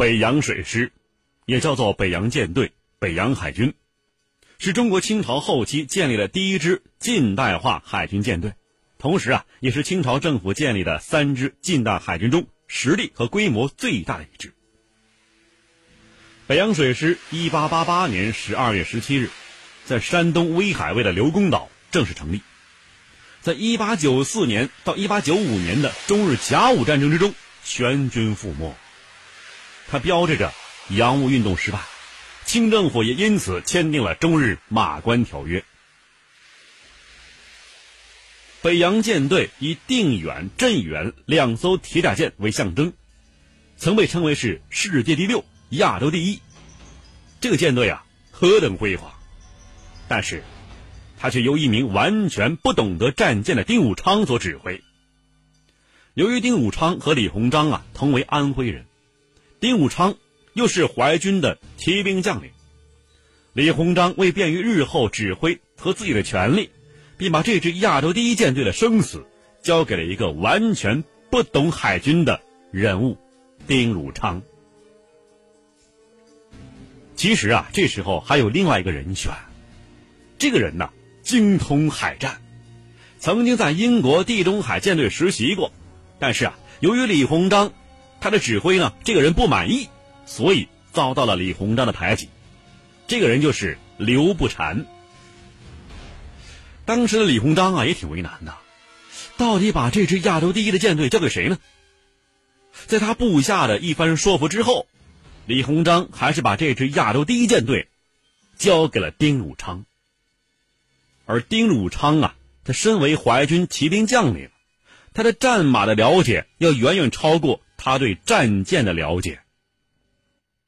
北洋水师，也叫做北洋舰队、北洋海军，是中国清朝后期建立的第一支近代化海军舰队，同时啊，也是清朝政府建立的三支近代海军中实力和规模最大的一支。北洋水师一八八八年十二月十七日，在山东威海卫的刘公岛正式成立。在一八九四年到一八九五年的中日甲午战争之中，全军覆没。它标志着洋务运动失败，清政府也因此签订了中日马关条约。北洋舰队以定远、镇远两艘铁甲舰为象征，曾被称为是世界第六。亚洲第一，这个舰队啊，何等辉煌！但是，他却由一名完全不懂得战舰的丁汝昌所指挥。由于丁汝昌和李鸿章啊同为安徽人，丁汝昌又是淮军的骑兵将领，李鸿章为便于日后指挥和自己的权力，便把这支亚洲第一舰队的生死交给了一个完全不懂海军的人物——丁汝昌。其实啊，这时候还有另外一个人选，这个人呢精通海战，曾经在英国地中海舰队实习过，但是啊，由于李鸿章他的指挥呢，这个人不满意，所以遭到了李鸿章的排挤。这个人就是刘步蟾。当时的李鸿章啊也挺为难的，到底把这支亚洲第一的舰队交给谁呢？在他部下的一番说服之后。李鸿章还是把这支亚洲第一舰队交给了丁汝昌，而丁汝昌啊，他身为淮军骑兵将领，他的战马的了解要远远超过他对战舰的了解。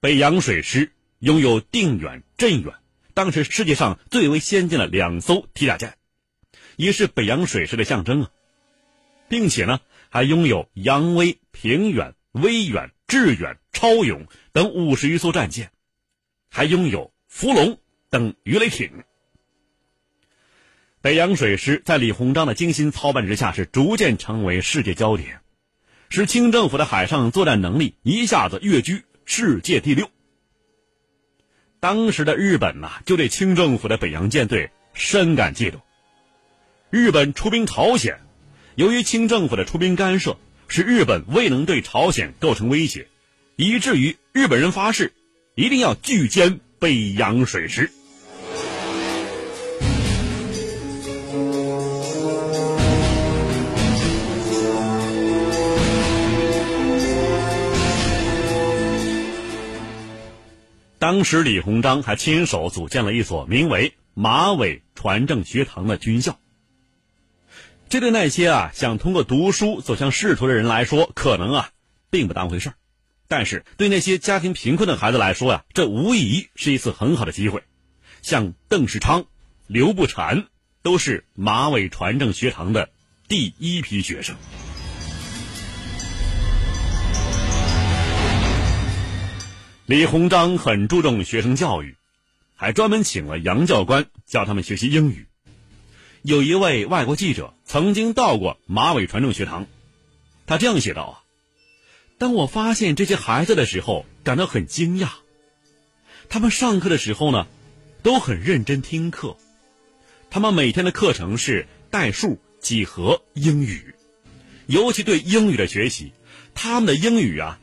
北洋水师拥有定远、镇远，当时世界上最为先进的两艘铁甲舰，也是北洋水师的象征啊，并且呢，还拥有扬威、平远、威远、致远。超勇等五十余艘战舰，还拥有福龙等鱼雷艇。北洋水师在李鸿章的精心操办之下，是逐渐成为世界焦点，使清政府的海上作战能力一下子跃居世界第六。当时的日本呐，就对清政府的北洋舰队深感嫉妒。日本出兵朝鲜，由于清政府的出兵干涉，使日本未能对朝鲜构成威胁。以至于日本人发誓，一定要拒歼北洋水师。当时李鸿章还亲手组建了一所名为马尾船政学堂的军校。这对那些啊想通过读书走向仕途的人来说，可能啊并不当回事儿。但是对那些家庭贫困的孩子来说呀，这无疑是一次很好的机会。像邓世昌、刘步蟾都是马尾船政学堂的第一批学生。李鸿章很注重学生教育，还专门请了洋教官教他们学习英语。有一位外国记者曾经到过马尾船政学堂，他这样写道啊。当我发现这些孩子的时候，感到很惊讶。他们上课的时候呢，都很认真听课。他们每天的课程是代数、几何、英语，尤其对英语的学习，他们的英语啊，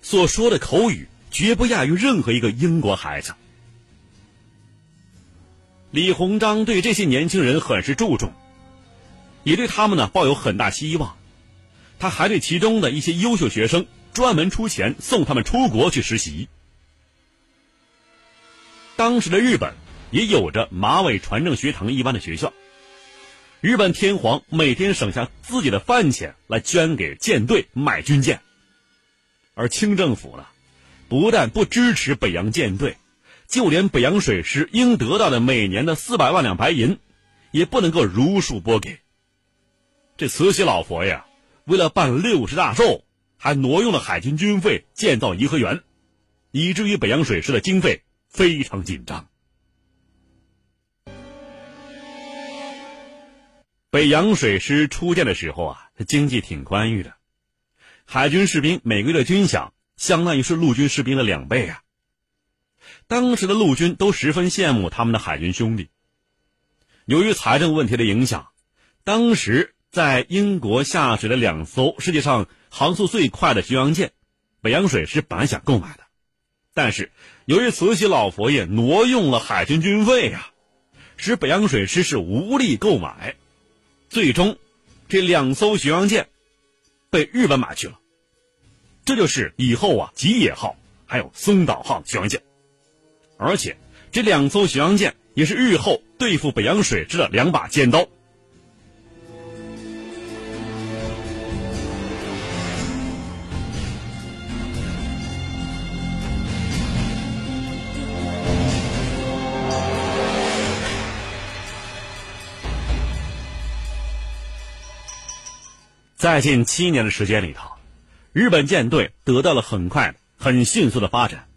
所说的口语绝不亚于任何一个英国孩子。李鸿章对这些年轻人很是注重，也对他们呢抱有很大希望。他还对其中的一些优秀学生专门出钱送他们出国去实习。当时的日本也有着马尾船政学堂一般的学校，日本天皇每天省下自己的饭钱来捐给舰队买军舰，而清政府呢，不但不支持北洋舰队，就连北洋水师应得到的每年的四百万两白银，也不能够如数拨给。这慈禧老佛爷。为了办六十大寿，还挪用了海军军费建造颐和园，以至于北洋水师的经费非常紧张。北洋水师出舰的时候啊，经济挺宽裕的，海军士兵每个月的军饷相当于是陆军士兵的两倍啊。当时的陆军都十分羡慕他们的海军兄弟。由于财政问题的影响，当时在英国下水的两艘世界上航速最快的巡洋舰“北洋水师”本来想购买的，但是由于慈禧老佛爷挪用了海军军费呀，使北洋水师是无力购买。最终，这两艘巡洋舰被日本买去了。这就是以后啊吉野号还有松岛号巡洋舰，而且这两艘巡洋舰也是日后对付北洋水师的两把尖刀。在近七年的时间里头。日本舰队得到了很快、很迅速的发展，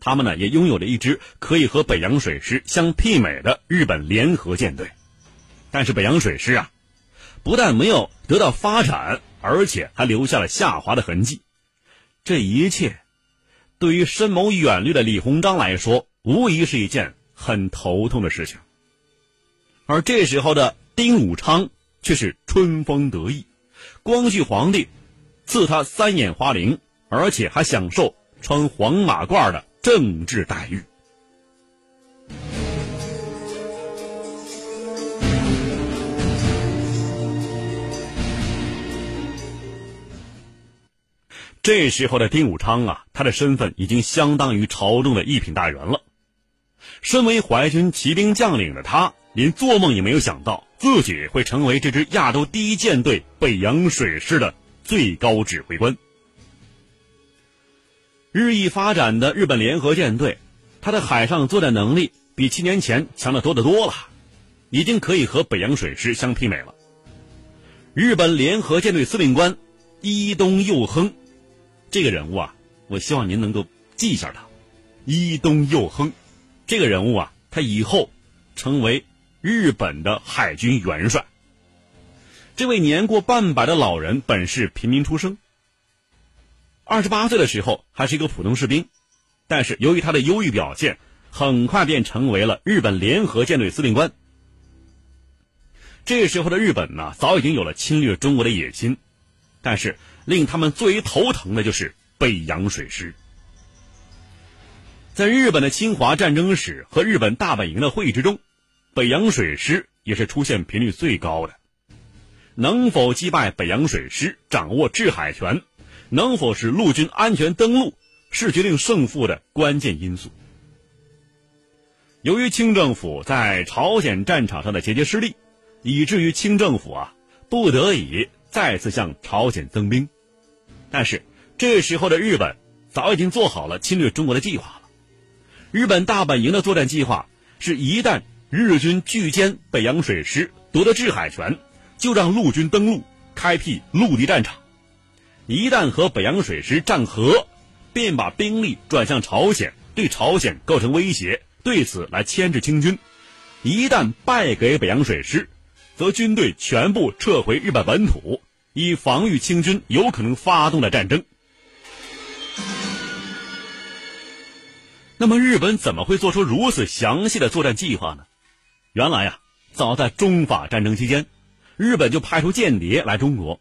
他们呢也拥有了一支可以和北洋水师相媲美的日本联合舰队。但是北洋水师啊，不但没有得到发展，而且还留下了下滑的痕迹。这一切，对于深谋远虑的李鸿章来说，无疑是一件很头痛的事情。而这时候的丁武昌却是春风得意，光绪皇帝。赐他三眼花翎，而且还享受穿黄马褂的政治待遇。这时候的丁武昌啊，他的身份已经相当于朝中的一品大员了。身为淮军骑兵将领的他，连做梦也没有想到自己会成为这支亚洲第一舰队北洋水师的。最高指挥官，日益发展的日本联合舰队，它的海上作战能力比七年前强得多得多了，已经可以和北洋水师相媲美了。日本联合舰队司令官伊东佑亨，这个人物啊，我希望您能够记一下他。伊东佑亨，这个人物啊，他以后成为日本的海军元帅。这位年过半百的老人本是平民出生，二十八岁的时候还是一个普通士兵，但是由于他的优异表现，很快便成为了日本联合舰队司令官。这时候的日本呢，早已经有了侵略中国的野心，但是令他们最为头疼的就是北洋水师。在日本的侵华战争史和日本大本营的会议之中，北洋水师也是出现频率最高的。能否击败北洋水师，掌握制海权，能否使陆军安全登陆，是决定胜负的关键因素。由于清政府在朝鲜战场上的节节失利，以至于清政府啊不得已再次向朝鲜增兵。但是这时候的日本早已经做好了侵略中国的计划了。日本大本营的作战计划是一旦日军拒歼北洋水师，夺得制海权。就让陆军登陆，开辟陆地战场。一旦和北洋水师战和，便把兵力转向朝鲜，对朝鲜构成威胁，对此来牵制清军。一旦败给北洋水师，则军队全部撤回日本本土，以防御清军有可能发动的战争。那么，日本怎么会做出如此详细的作战计划呢？原来呀，早在中法战争期间。日本就派出间谍来中国，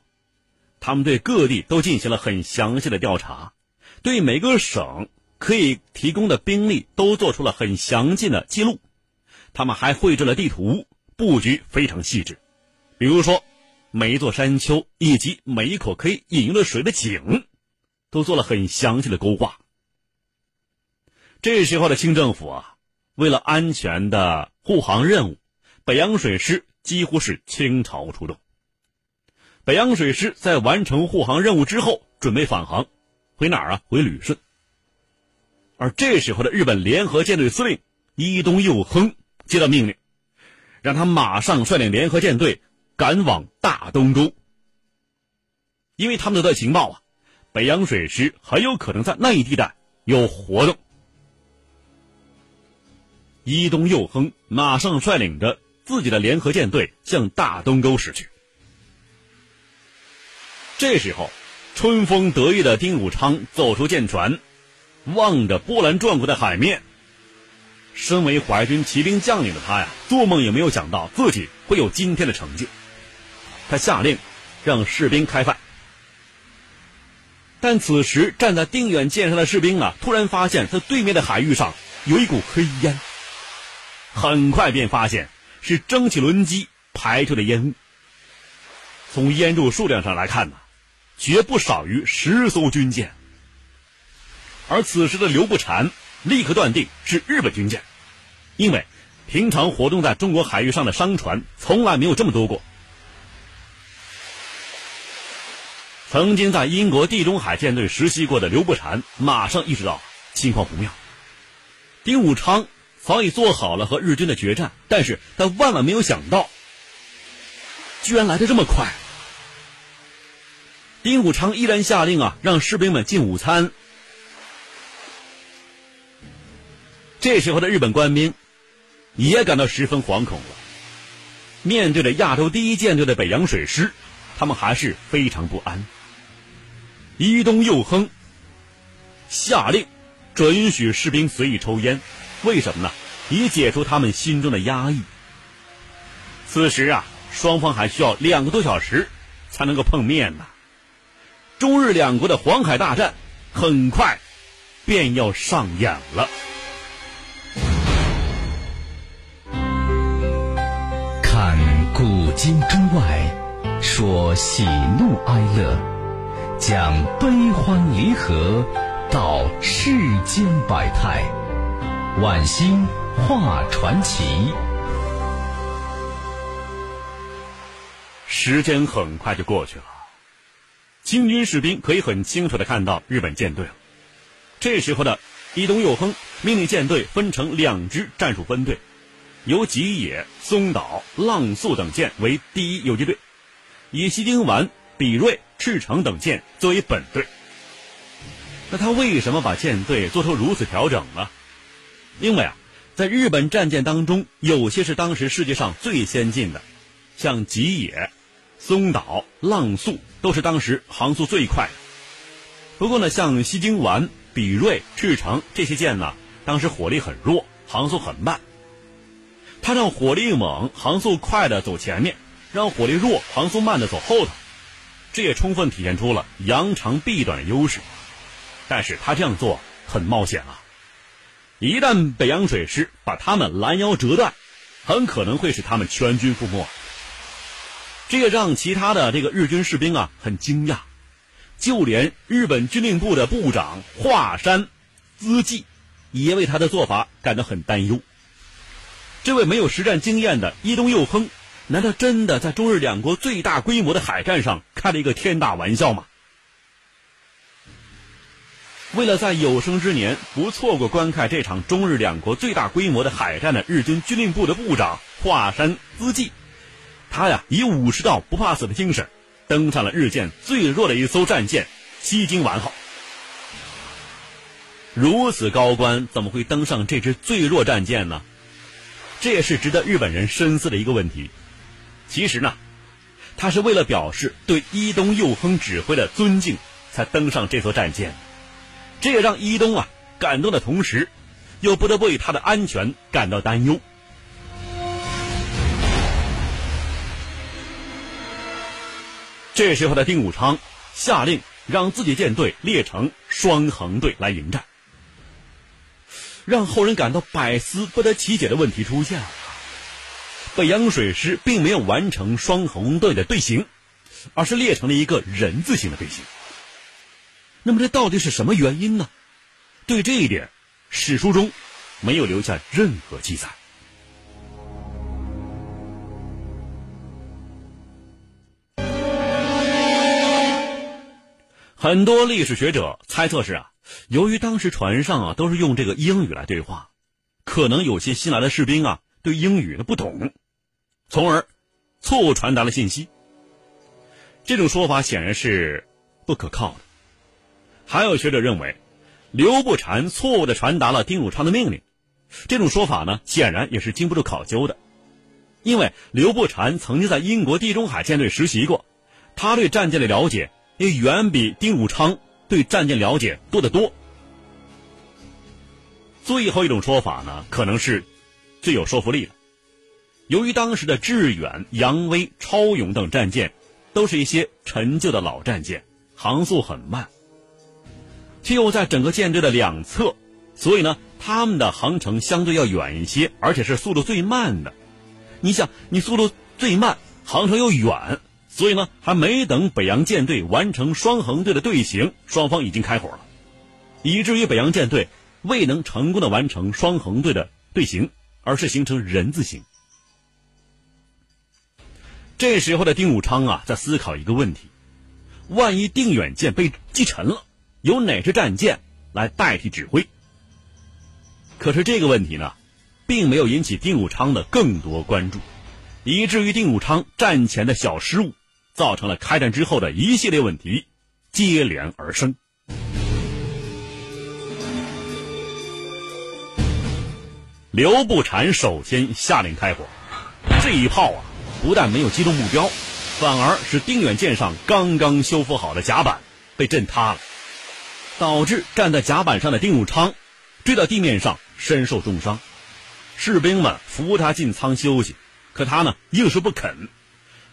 他们对各地都进行了很详细的调查，对每个省可以提供的兵力都做出了很详尽的记录。他们还绘制了地图，布局非常细致。比如说，每一座山丘以及每一口可以饮用的水的井，都做了很详细的勾画。这时候的清政府啊，为了安全的护航任务，北洋水师。几乎是倾巢出动。北洋水师在完成护航任务之后，准备返航，回哪儿啊？回旅顺。而这时候的日本联合舰队司令伊东佑亨接到命令，让他马上率领联合舰队赶往大东沟，因为他们得到情报啊，北洋水师很有可能在那一地带有活动。伊东佑亨马上率领着。自己的联合舰队向大东沟驶去。这时候，春风得意的丁汝昌走出舰船，望着波澜壮阔的海面。身为淮军骑兵将领的他呀，做梦也没有想到自己会有今天的成就。他下令让士兵开饭，但此时站在定远舰上的士兵啊，突然发现在对面的海域上有一股黑烟。很快便发现是蒸汽轮机排出的烟雾。从烟柱数量上来看呢，绝不少于十艘军舰。而此时的刘步蟾立刻断定是日本军舰，因为平常活动在中国海域上的商船从来没有这么多过。曾经在英国地中海舰队实习过的刘步蟾马上意识到情况不妙。丁武昌。早已做好了和日军的决战，但是他万万没有想到，居然来的这么快。丁汝昌依然下令啊，让士兵们进午餐。这时候的日本官兵也感到十分惶恐了。面对着亚洲第一舰队的北洋水师，他们还是非常不安。伊东佑亨下令准许士兵随意抽烟。为什么呢？以解除他们心中的压抑。此时啊，双方还需要两个多小时才能够碰面呢。中日两国的黄海大战很快便要上演了。看古今中外，说喜怒哀乐，讲悲欢离合，道世间百态。晚星画传奇。时间很快就过去了，清军士兵可以很清楚的看到日本舰队了。这时候的伊东佑亨命令舰队分成两支战术分队，由吉野、松岛、浪速等舰为第一游击队，以西京丸、比瑞、赤城等舰作为本队。那他为什么把舰队做出如此调整呢？因为啊，在日本战舰当中，有些是当时世界上最先进的，像吉野、松岛、浪速都是当时航速最快的。不过呢，像西京丸、比瑞、赤城这些舰呢，当时火力很弱，航速很慢。他让火力猛、航速快的走前面，让火力弱、航速慢的走后头，这也充分体现出了扬长避短的优势。但是他这样做很冒险啊。一旦北洋水师把他们拦腰折断，很可能会使他们全军覆没。这也让其他的这个日军士兵啊很惊讶，就连日本军令部的部长华山资纪也为他的做法感到很担忧。这位没有实战经验的伊东佑亨，难道真的在中日两国最大规模的海战上开了一个天大玩笑吗？为了在有生之年不错过观看这场中日两国最大规模的海战的日军军令部的部长华山资纪，他呀以武士道不怕死的精神，登上了日舰最弱的一艘战舰西京丸号。如此高官怎么会登上这支最弱战舰呢？这也是值得日本人深思的一个问题。其实呢，他是为了表示对伊东佑亨指挥的尊敬，才登上这艘战舰。这也让伊东啊感动的同时，又不得不为他的安全感到担忧。这时候的丁武昌下令让自己舰队列成双横队来迎战，让后人感到百思不得其解的问题出现了：北洋水师并没有完成双横队的队形，而是列成了一个人字形的队形。那么这到底是什么原因呢？对这一点，史书中没有留下任何记载。很多历史学者猜测是啊，由于当时船上啊都是用这个英语来对话，可能有些新来的士兵啊对英语的不懂，从而错误传达了信息。这种说法显然是不可靠的。还有学者认为，刘步蟾错误的传达了丁汝昌的命令，这种说法呢，显然也是经不住考究的，因为刘步蟾曾经在英国地中海舰队实习过，他对战舰的了解也远比丁汝昌对战舰了解多得多。最后一种说法呢，可能是最有说服力的。由于当时的致远、扬威、超勇等战舰都是一些陈旧的老战舰，航速很慢，却又在整个舰队的两侧，所以呢，他们的航程相对要远一些，而且是速度最慢的。你想，你速度最慢，航程又远，所以呢，还没等北洋舰队完成双横队的队形，双方已经开火了，以至于北洋舰队未能成功的完成双横队的队形，而是形成人字形。这时候的丁汝昌啊，在思考一个问题：万一定远舰被击沉了，由哪支战舰来代替指挥？可是这个问题呢，并没有引起丁汝昌的更多关注，以至于丁汝昌战前的小失误，造成了开战之后的一系列问题接连而生。刘步蟾首先下令开火，这一炮啊！不但没有击中目标，反而使定远舰上刚刚修复好的甲板被震塌了，导致站在甲板上的丁汝昌坠到地面上，身受重伤。士兵们扶他进舱休息，可他呢硬是不肯，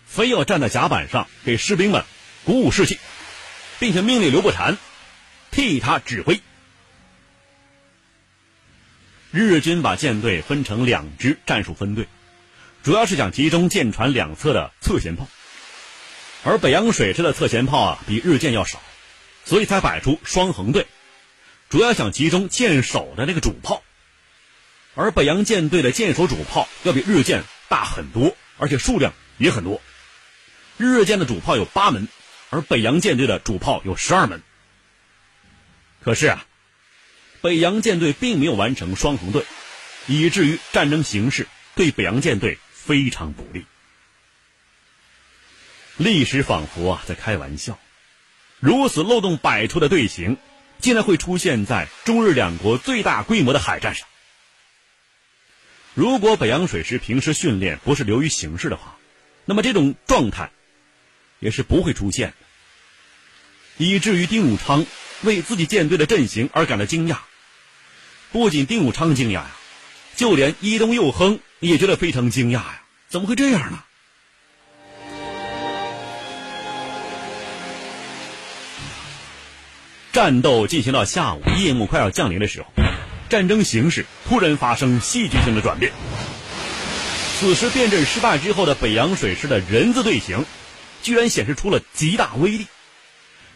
非要站在甲板上给士兵们鼓舞士气，并且命令刘步蟾替他指挥。日军把舰队分成两支战术分队。主要是想集中舰船两侧的侧舷炮，而北洋水师的侧舷炮啊比日舰要少，所以才摆出双横队，主要想集中舰首的那个主炮。而北洋舰队的舰首主炮要比日舰大很多，而且数量也很多。日舰的主炮有八门，而北洋舰队的主炮有十二门。可是啊，北洋舰队并没有完成双横队，以至于战争形势对北洋舰队。非常不利。历史仿佛啊在开玩笑，如此漏洞百出的队形，竟然会出现在中日两国最大规模的海战上。如果北洋水师平时训练不是流于形式的话，那么这种状态也是不会出现的。以至于丁汝昌为自己舰队的阵型而感到惊讶。不仅丁汝昌惊讶呀，就连伊东佑亨。也觉得非常惊讶呀，怎么会这样呢？战斗进行到下午，夜幕快要降临的时候，战争形势突然发生戏剧性的转变。此时变阵失败之后的北洋水师的人字队形，居然显示出了极大威力。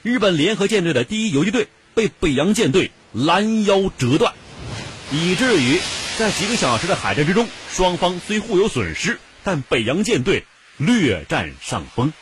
日本联合舰队的第一游击队被北洋舰队拦腰折断，以至于。在几个小时的海战之中，双方虽互有损失，但北洋舰队略占上风。